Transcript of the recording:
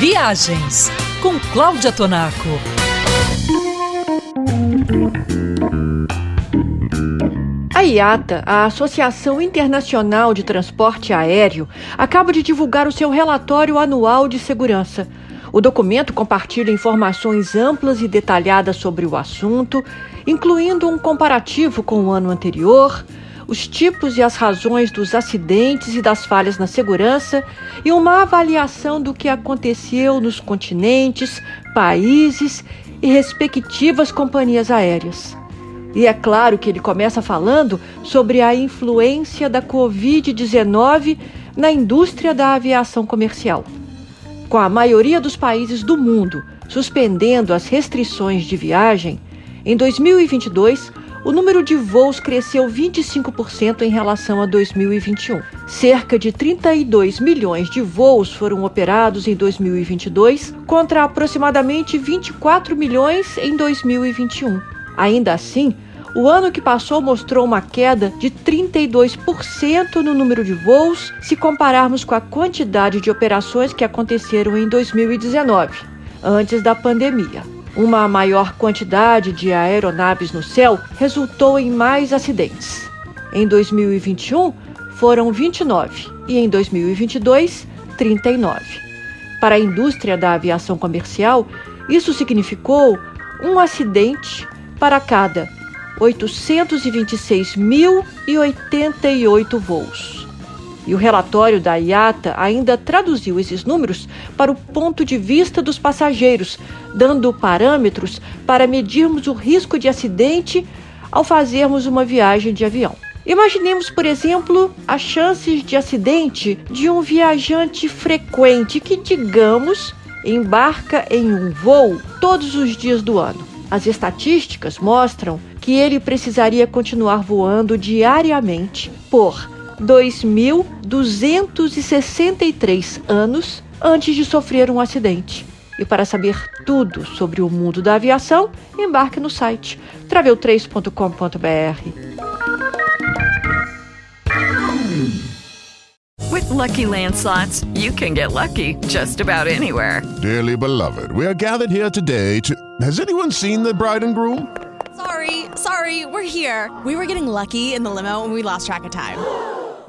Viagens com Cláudia Tonaco. A IATA, a Associação Internacional de Transporte Aéreo, acaba de divulgar o seu relatório anual de segurança. O documento compartilha informações amplas e detalhadas sobre o assunto, incluindo um comparativo com o ano anterior, os tipos e as razões dos acidentes e das falhas na segurança e uma avaliação do que aconteceu nos continentes, países e respectivas companhias aéreas. E é claro que ele começa falando sobre a influência da Covid-19 na indústria da aviação comercial. Com a maioria dos países do mundo suspendendo as restrições de viagem, em 2022 o número de voos cresceu 25% em relação a 2021. Cerca de 32 milhões de voos foram operados em 2022, contra aproximadamente 24 milhões em 2021. Ainda assim, o ano que passou mostrou uma queda de 32% no número de voos se compararmos com a quantidade de operações que aconteceram em 2019, antes da pandemia. Uma maior quantidade de aeronaves no céu resultou em mais acidentes. Em 2021, foram 29 e em 2022, 39. Para a indústria da aviação comercial, isso significou um acidente para cada 826.088 voos. E o relatório da IATA ainda traduziu esses números para o ponto de vista dos passageiros, dando parâmetros para medirmos o risco de acidente ao fazermos uma viagem de avião. Imaginemos, por exemplo, as chances de acidente de um viajante frequente que, digamos, embarca em um voo todos os dias do ano. As estatísticas mostram que ele precisaria continuar voando diariamente por 2.263 anos antes de sofrer um acidente. E para saber tudo sobre o mundo da aviação, embarque no site travel3.com.br. With Lucky Land slots, you can get lucky just about anywhere. Dearly beloved, we are gathered here today to. Has anyone seen the bride and groom? Sorry, sorry, we're here. We were getting lucky in the limo and we lost track of time.